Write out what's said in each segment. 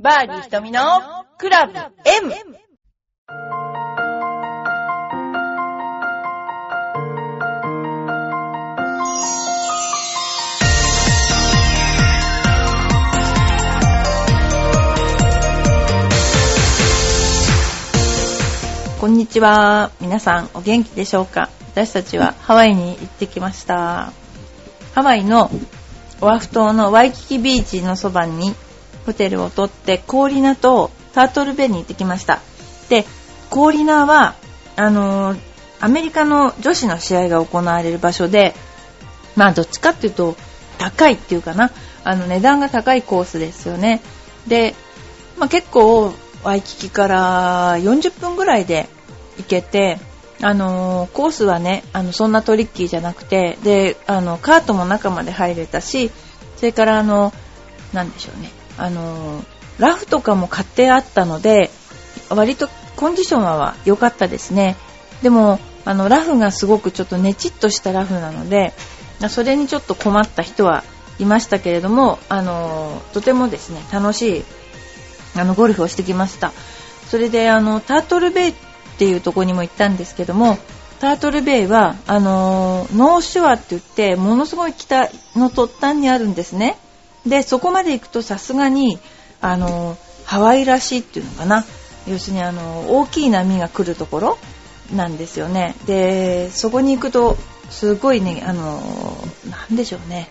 バーディー瞳のクラブ M! こんにちは。皆さんお元気でしょうか？私たちはハワイに行ってきました。ハワイのオアフ島のワイキキビーチのそばにホテルを取ってコーリナとタートルベイに行ってきました。で、コーリナは、あのーアメリカの女子の試合が行われる場所で、まあどっちかっていうと高いっていうかな、あの値段が高いコースですよね。で、まあ結構ワイキキから40分ぐらいで行けて、あのーコースはね、あの、そんなトリッキーじゃなくて、で、あの、カートも中まで入れたし、それからあの、なんでしょうね、あのラフとかも買ってあったので、割とコンディションは良かったですね。でも、あの、ラフがすごくちょっとネチッとしたラフなので、それにちょっと困った人はいましたけれども、あのとてもですね、楽しいあのゴルフをしてきましたそれであのタートルベイっていうところにも行ったんですけどもタートルベイはあのーノーシュアって言ってものすごい北の突端にあるんですねでそこまで行くとさすがにあのハワイらしいっていうのかな。要するにあの大きい波が来るところなんですよね。でそこに行くとすごいねあのなんでしょうね。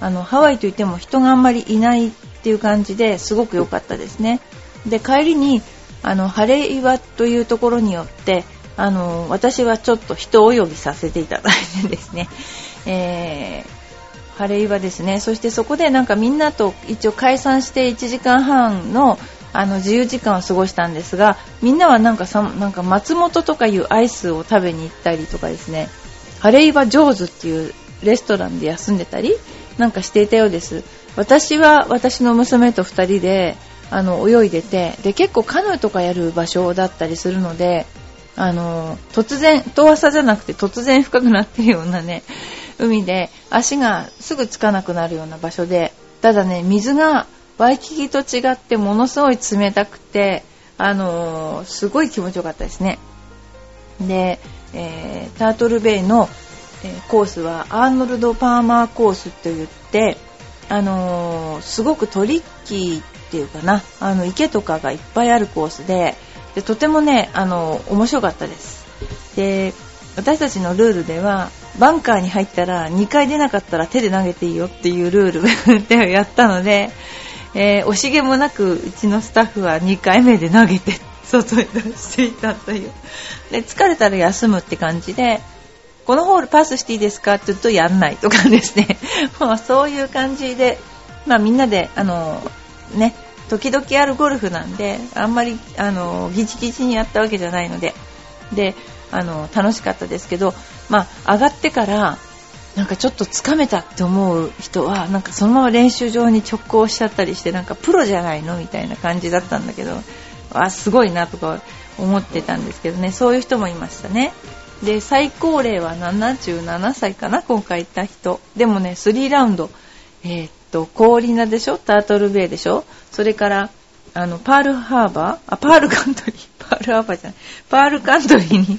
あのハワイといっても人があんまりいないっていう感じですごく良かったですね。で帰りにあの晴れ岩というところによってあの私はちょっと人泳ぎさせていただいてですね、えー晴れ岩ですねそしてそこでなんかみんなと一応解散して1時間半のあの自由時間を過ごしたんですがみんなはなんかさなんか松本とかいうアイスを食べに行ったりとかですね晴れ岩ジョーズっていうレストランで休んでたりなんかしていたようです。私は私の娘と2人であの泳いでてで結構カヌーとかやる場所だったりするのであの突然遠浅じゃなくて突然深くなってるようなね海で足がすぐつかなくなるような場所でただね水がワイキキと違ってものすごい冷たくてあのすごい気持ちよかったですね。で、えータートルベイの、えーコースはアーノルド・パーマーコースといって、あのすごくトリッキーっていうかなあの池とかがいっぱいあるコースででとてもね、あの面白かったです。で私たちのルールではバンカーに入ったら2回出なかったら手で投げていいよっていうルールで やったので、えー惜しげもなくうちのスタッフは2回目で投げて外に出していたという。で疲れたら休むって感じでこのホールパスしていいですかって言うとやんないとかですね。まあそういう感じで、まあ、みんなであのね時々あるゴルフなんであんまりあのギチギチにやったわけじゃないのでであの楽しかったですけど、まあ、上がってからなんかちょっとつかめたって思う人はなんかそのまま練習場に直行しちゃったりしてなんかプロじゃないのみたいな感じだったんだけどあすごいなとか思ってたんですけどね。そういう人もいましたね。で最高齢は77歳かな今回行った人。でもね3ラウンド。えーっとコーリナでしょ？タートルベイでしょ？それからあのパールハーバー？あパールカントリー。パールハーバーじゃない。パールカントリーに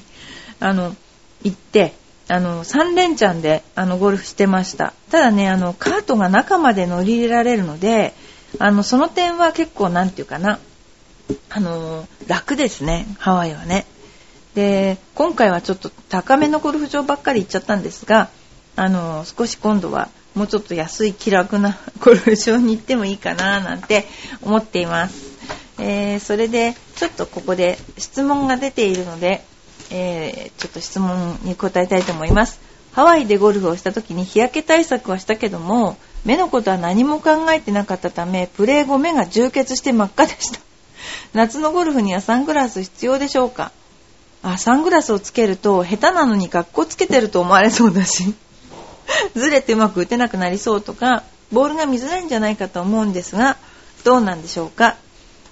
あの行ってあの3連チャンであのゴルフしてました。ただねあのカートが中まで乗り入れられるのであのその点は結構なんていうかなあの楽ですねハワイはね。で今回はちょっと高めのゴルフ場ばっかり行っちゃったんですがあの少し今度はもうちょっと安い気楽な ゴルフ場に行ってもいいかななんて思っています、えーそれでちょっとここで質問が出ているので、えーちょっと質問に答えたいと思います。ハワイでゴルフをした時に日焼け対策はしたけども目のことは何も考えてなかったためプレー後目が充血して真っ赤でした。夏のゴルフにはサングラス必要でしょうか？あサングラスをつけると下手なのに格好つけてると思われそうだし。ずれてうまく打てなくなりそうとかボールが見づらいんじゃないかと思うんですがどうなんでしょうか？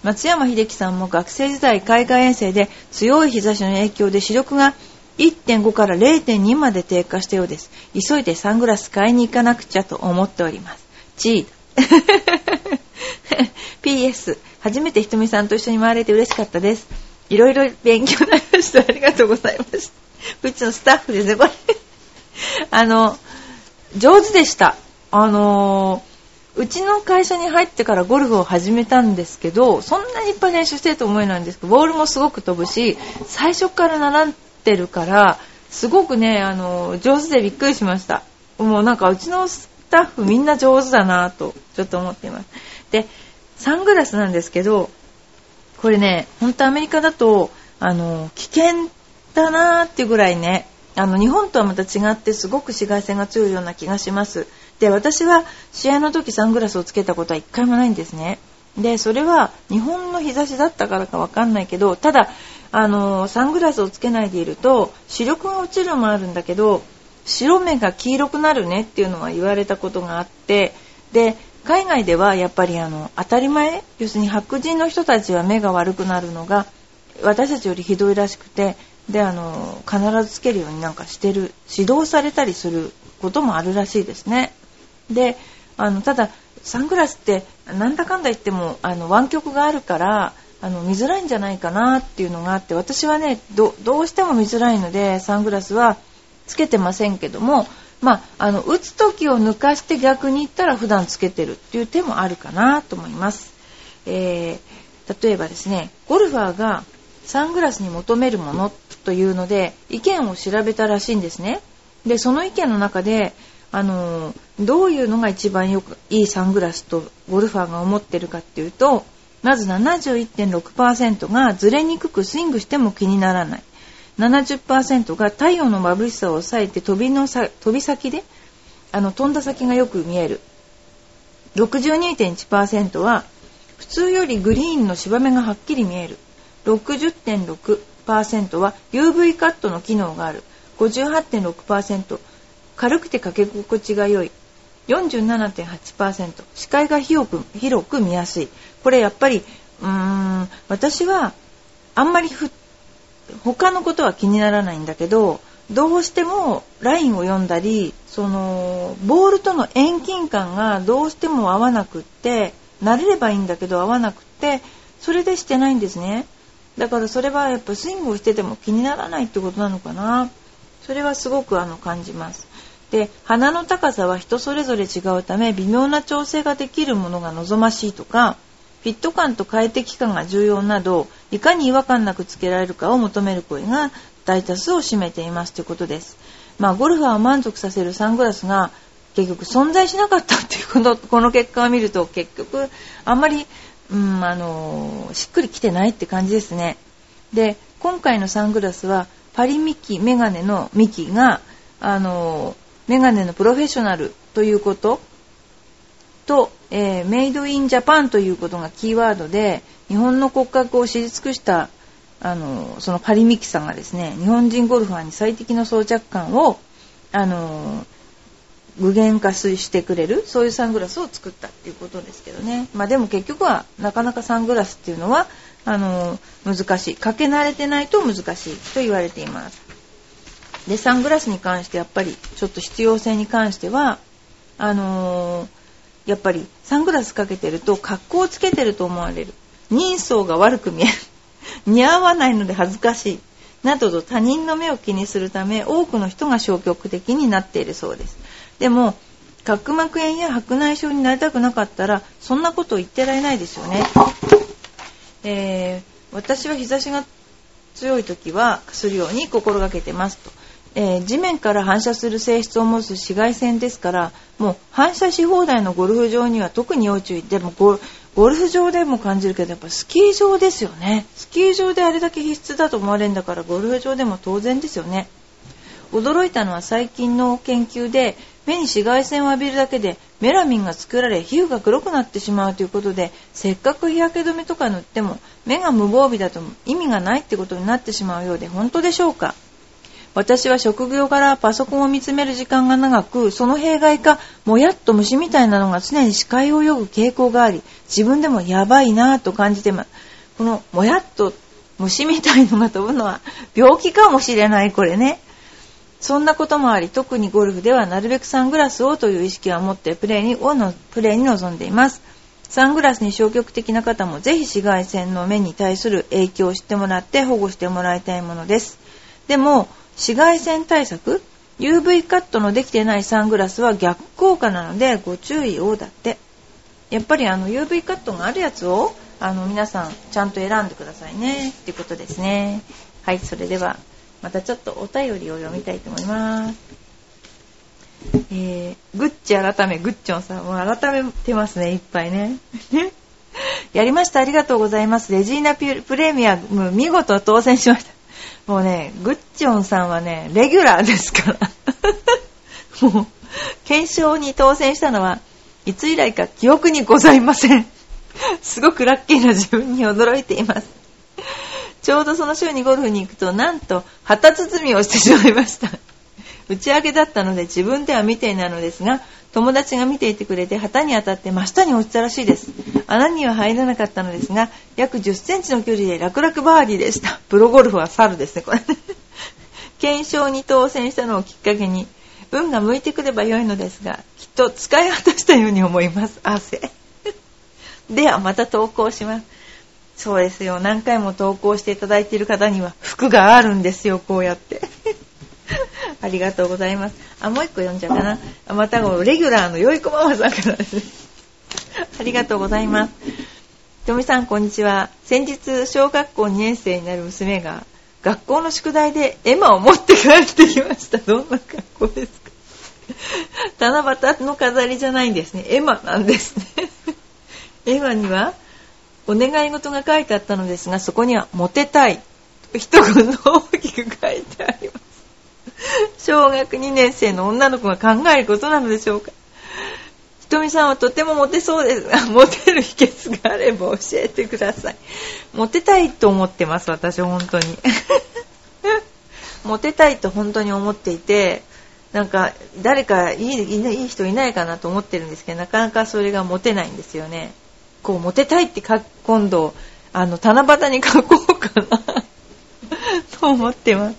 松山英樹さんも学生時代海外遠征で強い日差しの影響で視力が1.5から0.2まで低下したようです。急いでサングラス買いに行かなくちゃと思っております。チー PS 初めてひとみさんと一緒に回れて嬉しかったです。いろいろ勉強になりました。ありがとうございましたうちのスタッフですねこれ。あの上手でした。あのうちの会社に入ってからゴルフを始めたんですけどそんなにいっぱい練習してると思えないんですけどボールもすごく飛ぶし最初から習ってるからすごくねあの上手でびっくりしました。もうなんかうちのスタッフみんな上手だなとちょっと思っています。でサングラスなんですけどこれね本当アメリカだとあの危険だなーっていうぐらいねあの日本とはまた違ってすごく紫外線が強いような気がします。で私は試合の時サングラスをつけたことは一回もないんですねでそれは日本の日差しだったからかわかんないけどただあのサングラスをつけないでいると視力が落ちるのもあるんだけど白目が黄色くなるねっていうのは言われたことがあってで海外ではやっぱりあの当たり前要するに白人の人たちは目が悪くなるのが私たちよりひどいらしくてであの必ずつけるようになんかしてる指導されたりすることもあるらしいですね。であのただサングラスってなんだかんだ言ってもあの湾曲があるからあの見づらいんじゃないかなっていうのがあって私はねどうしても見づらいのでサングラスはつけてませんけどもまあ、あの打つ時を抜かして逆に言ったら普段つけてるっていう手もあるかなと思います、えー、例えばですねゴルファーがサングラスに求めるものというので意見を調べたらしいんですね。でその意見の中であのどういうのが一番よくいいサングラスとゴルファーが思ってるかっていうとまず71.6%がずれにくくスイングしても気にならない。70%が太陽の眩しさを抑えて飛びのさ飛び先であの飛んだ先がよく見える。62.1%は普通よりグリーンの芝目がはっきり見える。60.6%は UV カットの機能がある。58.6%軽くてかけ心地が良い。47.8%視界が広く広く見やすい。これやっぱりうーん私はあんまり他のことは気にならないんだけどどうしてもラインを読んだりそのボールとの遠近感がどうしても合わなくって慣れればいいんだけど合わなくってそれでしてないんですね。だからそれはやっぱスイングをしてても気にならないってことなのかな。それはすごくあの感じます。で鼻の高さは人それぞれ違うため微妙な調整ができるものが望ましいとかフィット感と快適感が重要などいかに違和感なくつけられるかを求める声が大多数を占めていますということです。まあ、ゴルファーを満足させるサングラスが結局存在しなかったっていうこのこの結果を見ると結局あんまり、うん、あのしっくりきてないって感じですね。で今回のサングラスはパリミキメガネのミキがあのメガネのプロフェッショナルということ。と、えー、メイドインジャパンということがキーワードで日本の骨格を知り尽くしたあのそのパリミキさんがですね日本人ゴルファーに最適の装着感をあの具現化してくれるそういうサングラスを作ったっていうことですけどね。まあでも結局はなかなかサングラスっていうのはあの難しい。かけ慣れてないと難しいと言われています。でサングラスに関してやっぱりちょっと必要性に関してはあのー、やっぱりサングラスかけてると格好をつけてると思われる。人相が悪く見える。似合わないので恥ずかしい。などと他人の目を気にするため多くの人が消極的になっているそうです。でも角膜炎や白内障になりたくなかったらそんなことを言ってられないですよね、えー、私は日差しが強い時はするように心がけてますと。えー、地面から反射する性質を持つ紫外線ですからもう反射し放題のゴルフ場には特に要注意。でもゴルフ場でも感じるけどやっぱスキー場ですよね。スキー場であれだけ必須だと思われるんだからゴルフ場でも当然ですよね。驚いたのは最近の研究で目に紫外線を浴びるだけでメラミンが作られ皮膚が黒くなってしまうということでせっかく日焼け止めとか塗っても目が無防備だと意味がないってことになってしまうようで本当でしょうか？私は職業からパソコンを見つめる時間が長く、その弊害か、もやっと虫みたいなのが常に視界を泳ぐ傾向があり、自分でもやばいなぁと感じてます。このもやっと虫みたいのが飛ぶのは病気かもしれない、これね。そんなこともあり、特にゴルフではなるべくサングラスをという意識は持ってプレーにをのプレーに臨んでいます。サングラスに消極的な方もぜひ紫外線の目に対する影響を知ってもらって保護してもらいたいものです。でも、紫外線対策？UV カットのできてないサングラスは逆効果なのでご注意をだって。やっぱりあの UV カットがあるやつをあの皆さんちゃんと選んでくださいねっていうことですね。はい、それではまたちょっとお便りを読みたいと思います。えー、グッチ改め、グッチョンさん。もう改めてますね、いっぱいね。やりました、ありがとうございます。レジーナプレミアム、見事当選しました。もうね、グッチョンさんはね、レギュラーですから。もう、検証に当選したのは、いつ以来か記憶にございません。すごくラッキーな自分に驚いています。ちょうどその週にゴルフに行くと、なんと、旗包みをしてしまいました。打ち上げだったので自分では見ていないのですが、友達が見ていてくれて旗に当たって真下に落ちたらしいです。穴には入らなかったのですが、約10センチの距離で楽々バーディーでした。プロゴルフは猿ですね、これ。検証に当選したのをきっかけに、運が向いてくれば良いのですが、きっと使い果たしたように思います。汗。ではまた投稿します。そうですよ。何回も投稿していただいている方には服があるんですよ、こうやって。ありがとうございます。あ、もう一個読んじゃうかな。あまた、レギュラーのよいこママさんからです。ありがとうございます。とみさん、こんにちは。先日、小学校2年生になる娘が、学校の宿題で絵馬を持って帰ってきました。どんな格好ですか？七夕の飾りじゃないんですね。絵馬なんですね。絵馬には、お願い事が書いてあったのですが、そこには、モテたい。一言大きく書いてあります。小学2年生の女の子が考えることなのでしょうか？ひとみさんはとてもモテそうですが、モテる秘訣があれば教えてください。モテたいと思ってます、私、本当に。モテたいと本当に思っていて、なんか、誰かいいいい人いないかなと思ってるんですけど、なかなかそれがモテないんですよね。こう、モテたいって今度、あの、七夕に書こうかなと思ってます。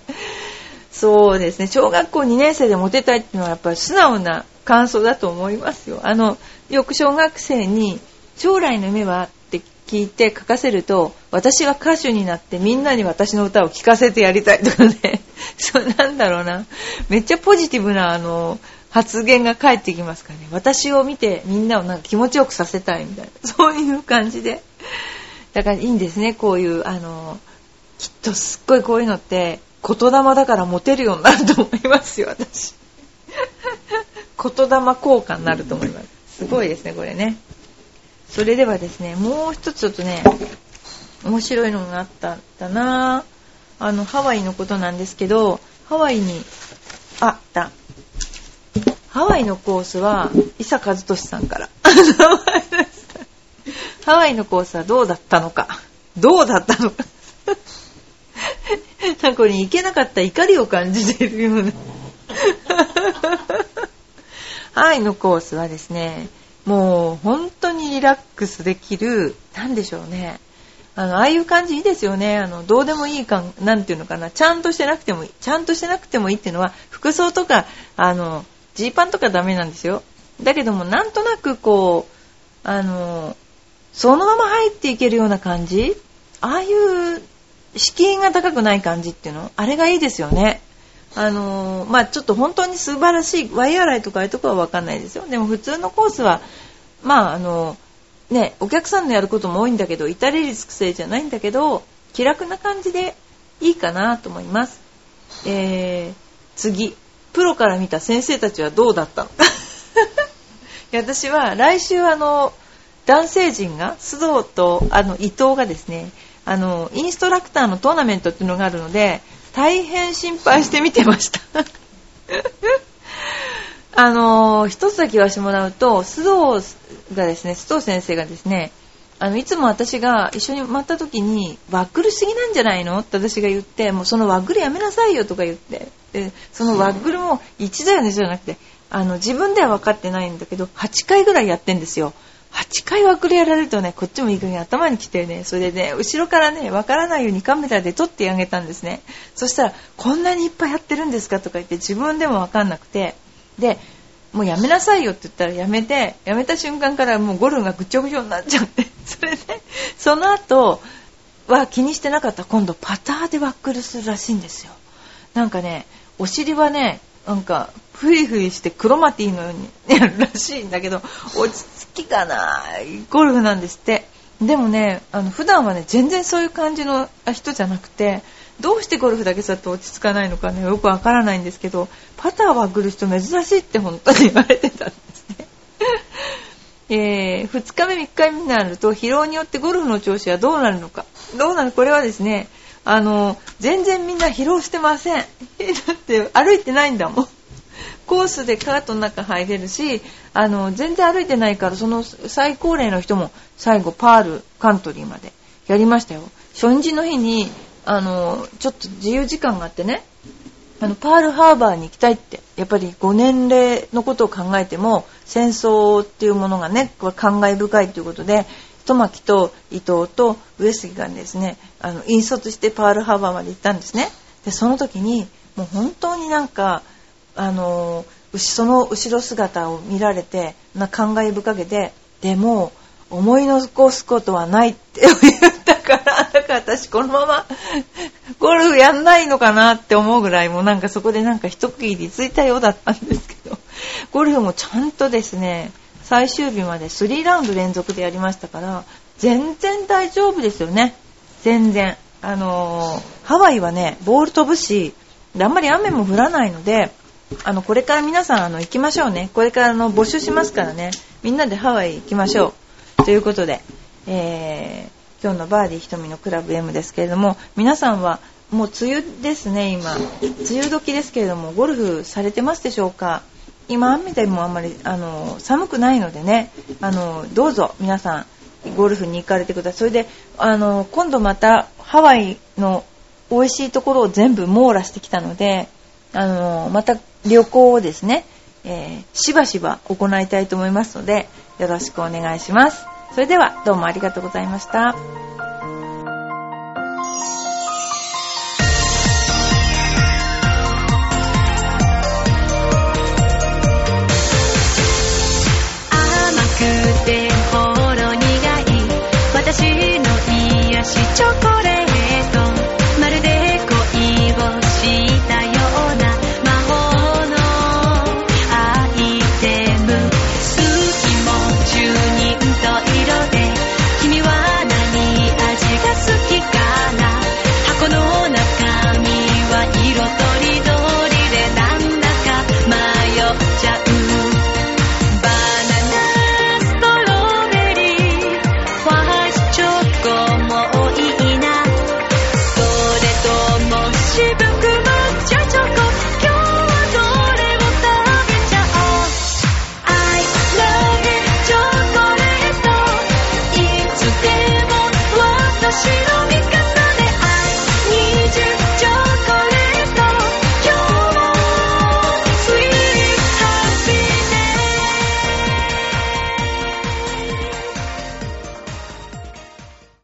そうですね。小学校2年生でモテたいっていうのはやっぱり素直な感想だと思いますよ。あのよく小学生に将来の夢はって聞いて書かせると私は歌手になってみんなに私の歌を聴かせてやりたいとかね。そうなんだろうな。めっちゃポジティブなあの発言が返ってきますからね。私を見てみんなをなんか気持ちよくさせたいみたいな。そういう感じで。だからいいんですね。こういうあのきっとすっごいこういうのって言霊だからモテるようになると思いますよ、私。言霊効果になると思います。すごいですね、これね。それではですね、もう一つちょっとね、面白いのがあったんだなあの、ハワイのことなんですけど、ハワイに、あった。ハワイのコースは、伊佐和俊さんから。ハワイのコースはどうだったのか。どうだったのか。なんかこれに行けなかった怒りを感じているような。愛のコースはですね、もう本当にリラックスできる、なんでしょうね。あの、ああいう感じいいですよね。あの、どうでもいいかん、なんていうのかな。ちゃんとしてなくてもいい。ちゃんとしてなくてもいいっていうのは、服装とか、あの、ジーパンとかダメなんですよ。だけども、なんとなくこう、あの、そのまま入っていけるような感じ？ああいう敷居が高くない感じっていうの？あれがいいですよね。あのー、まあちょっと本当に素晴らしい、ワイヤーライとかああいうとこはわかんないですよ。でも普通のコースは、まああのー、ね、お客さんのやることも多いんだけど、至れり尽くせじゃないんだけど、気楽な感じでいいかなと思います。えー、次、プロから見た先生たちはどうだったの？私は来週あの、男性陣が、須藤とあの伊藤がですね、あの、インストラクターのトーナメントっていうのがあるので、大変心配して見てました。あの、一つだけ言わせてもらうと、須藤がですね、須藤先生がですね、あの、いつも私が一緒に回った時に、ワックルすぎなんじゃないのって私が言って、もうそのワックルやめなさいよとか言って、で、そのワックルも1だよねじゃなくて、あの、自分では分かってないんだけど、8回ぐらいやってんですよ。8回ワクルやられるとね、こっちもいい加減頭に来てね、それでね、後ろからね、わからないようにカメラで撮ってあげたんですね。そしたら、こんなにいっぱいやってるんですかとか言って自分でもわかんなくて、で、もうやめなさいよって言ったらやめて、やめた瞬間からもうゴルフがぐちょぐちょになっちゃって、それで、その後は気にしてなかった今度パターでワックルするらしいんですよ。なんかね、お尻はね、なんか、ふりふりしてクロマティのように やるらしいんだけど、落ち着きがないゴルフなんですって。でもね、あの普段はね、全然そういう感じの人じゃなくて、どうしてゴルフだけそうやって落ち着かないのかね、よくわからないんですけど、パターは来る人珍しいって本当に言われてたんですね。えー、2日目、3日目になると疲労によってゴルフの調子はどうなるのか。どうなる？これはですね、あの、全然みんな疲労してません。だって歩いてないんだもん。コースでカートの中入れるし、あの、全然歩いてないから、その最高齢の人も最後パールカントリーまでやりましたよ。初日の日にあの、ちょっと自由時間があってね、あの、パールハーバーに行きたいって、やっぱり5年齢のことを考えても、戦争っていうものがね、感慨深いということで、トマキと伊藤と上杉がですね、あの、引率してパールハーバーまで行ったんですね。で、その時に、もう本当になんか、あの、その後ろ姿を見られて、な感慨深げで、でも、思い残すことはないって 言ったから、だから私このままゴルフやんないのかなって思うぐらいもなんかそこでなんか一区切りついたようだったんですけど、ゴルフもちゃんとですね、最終日まで3ラウンド連続でやりましたから、全然大丈夫ですよね。全然。あのー、ハワイはね、ボール飛ぶし、あんまり雨も降らないので、あの、これから皆さん、あの、行きましょうね。これからの募集しますからね。みんなでハワイ行きましょう。ということで、えー、今日のバーディー瞳のクラブ M ですけれども、皆さんはもう梅雨ですね、今。梅雨時ですけれども、ゴルフされてますでしょうか？今、雨でもあんまり、あの、寒くないのでね、あの、どうぞ皆さん、ゴルフに行かれてください。それで、あの、今度またハワイの美味しいところを全部網羅してきたので、あの、また旅行をですね、えー、しばしば行いたいと思いますので、よろしくお願いします。それでは、どうもありがとうございました。